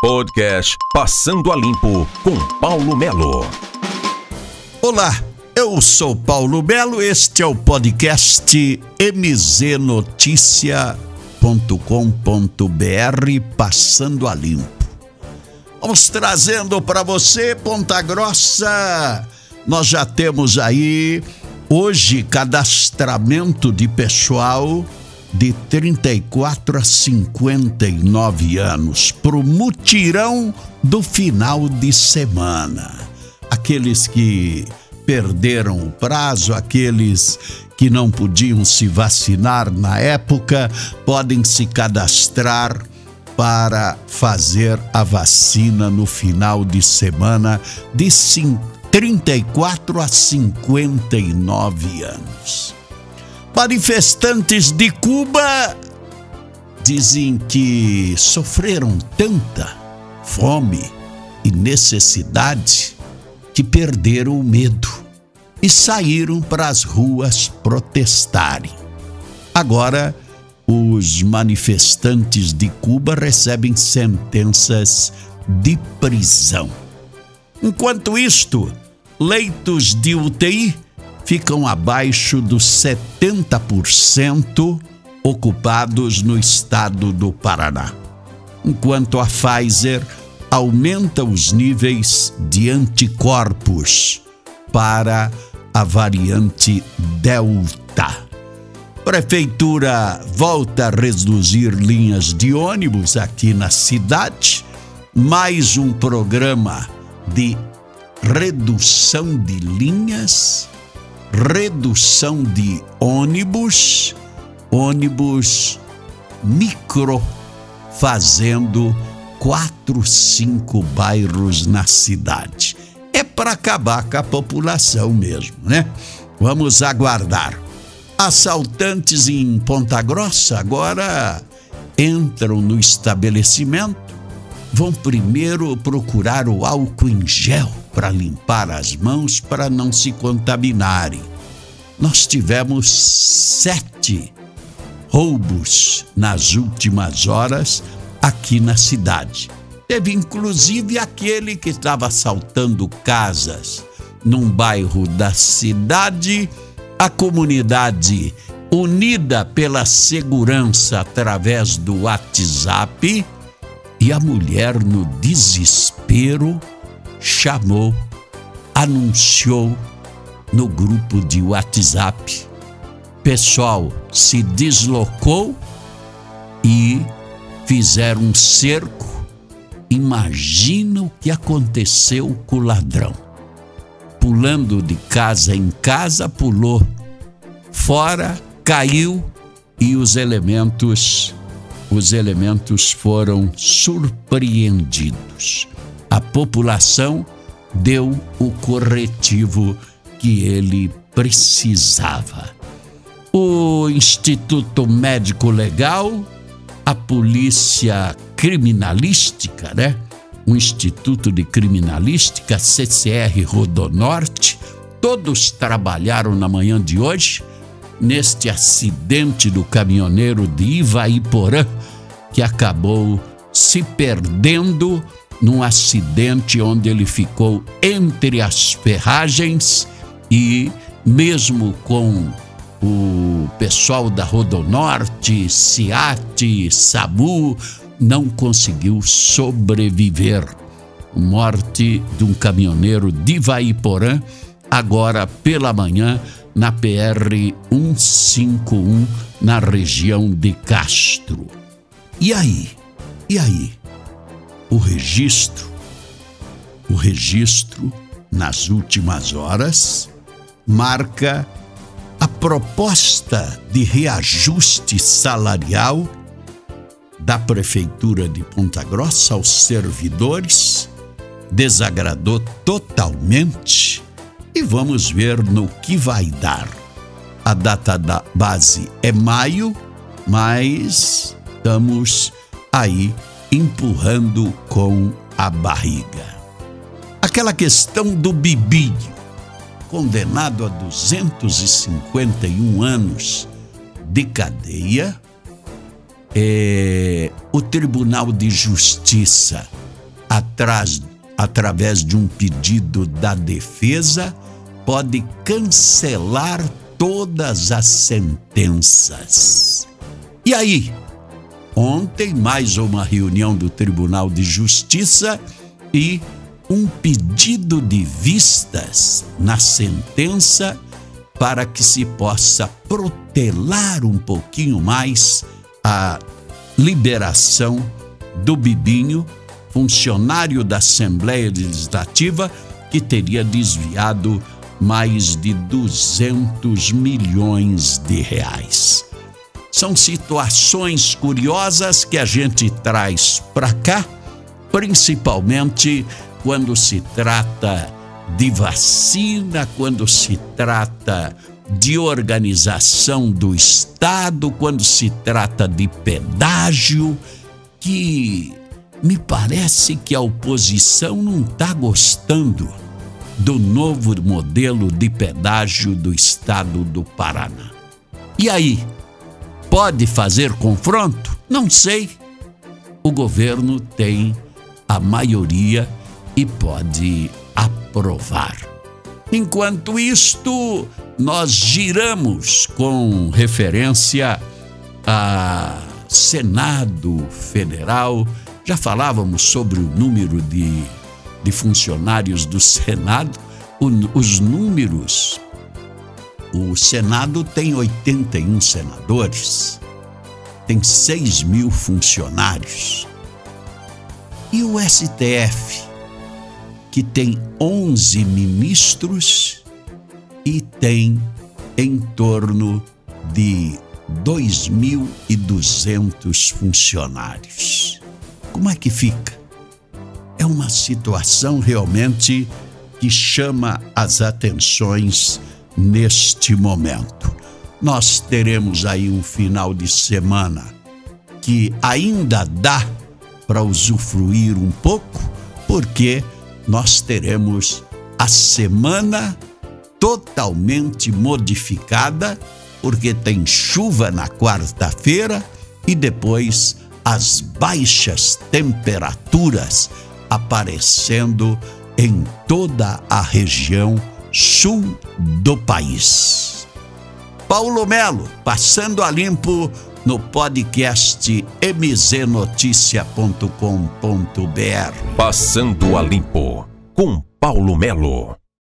Podcast Passando a Limpo com Paulo Melo. Olá, eu sou Paulo Melo, este é o podcast mznoticia.com.br Passando a Limpo. Vamos trazendo para você Ponta Grossa. Nós já temos aí hoje cadastramento de pessoal de 34 a 59 anos para o mutirão do final de semana. Aqueles que perderam o prazo, aqueles que não podiam se vacinar na época, podem se cadastrar para fazer a vacina no final de semana de 34 a 59 anos. Manifestantes de Cuba dizem que sofreram tanta fome e necessidade que perderam o medo e saíram para as ruas protestarem. Agora, os manifestantes de Cuba recebem sentenças de prisão. Enquanto isto, leitos de UTI ficam abaixo dos 70% ocupados no estado do Paraná. Enquanto a Pfizer aumenta os níveis de anticorpos para a variante Delta. Prefeitura volta a reduzir linhas de ônibus aqui na cidade. Mais um programa de redução de linhas redução de ônibus, ônibus micro, fazendo quatro, cinco bairros na cidade. É para acabar com a população mesmo, né? Vamos aguardar. Assaltantes em Ponta Grossa agora entram no estabelecimento, vão primeiro procurar o álcool em gel para limpar as mãos para não se contaminarem. Nós tivemos sete roubos nas últimas horas aqui na cidade. Teve inclusive aquele que estava assaltando casas num bairro da cidade. A comunidade, unida pela segurança através do WhatsApp, e a mulher, no desespero, chamou, anunciou no grupo de WhatsApp. Pessoal se deslocou e fizeram um cerco. Imagina o que aconteceu com o ladrão. Pulando de casa em casa, pulou fora, caiu e os elementos os elementos foram surpreendidos a população deu o corretivo que ele precisava. O Instituto Médico Legal, a Polícia Criminalística, né? O Instituto de Criminalística, CCR Rodonorte, todos trabalharam na manhã de hoje neste acidente do caminhoneiro de Ivaiporã que acabou se perdendo num acidente onde ele ficou entre as ferragens e, mesmo com o pessoal da Rodonorte, SIAT, SAMU, não conseguiu sobreviver. Morte de um caminhoneiro de Vaiporã, agora pela manhã, na PR 151, na região de Castro. E aí? E aí? O registro, o registro nas últimas horas marca a proposta de reajuste salarial da prefeitura de Ponta Grossa aos servidores. Desagradou totalmente. E vamos ver no que vai dar. A data da base é maio, mas estamos aí empurrando com a barriga. Aquela questão do Bibinho, condenado a 251 anos de cadeia, é, o Tribunal de Justiça atrás, através de um pedido da defesa, pode cancelar todas as sentenças. E aí? Ontem, mais uma reunião do Tribunal de Justiça e um pedido de vistas na sentença para que se possa protelar um pouquinho mais a liberação do Bibinho, funcionário da Assembleia Legislativa, que teria desviado mais de 200 milhões de reais. São situações curiosas que a gente traz para cá, principalmente quando se trata de vacina, quando se trata de organização do Estado, quando se trata de pedágio, que me parece que a oposição não está gostando do novo modelo de pedágio do Estado do Paraná. E aí, pode fazer confronto? Não sei. O governo tem a maioria e pode aprovar. Enquanto isto, nós giramos com referência a Senado Federal. Já falávamos sobre o número de, de funcionários do Senado, o, os números. O Senado tem 81 senadores, tem 6 mil funcionários. E o STF, que tem 11 ministros e tem em torno de 2.200 funcionários. Como é que fica? É uma situação realmente que chama as atenções neste momento. Nós teremos aí um final de semana que ainda dá para usufruir um pouco, porque nós teremos a semana totalmente modificada, porque tem chuva na quarta-feira e depois as baixas temperaturas aparecendo em toda a região sul do país. Paulo Melo, passando a limpo no podcast mznoticia.com.br. Passando a limpo com Paulo Melo.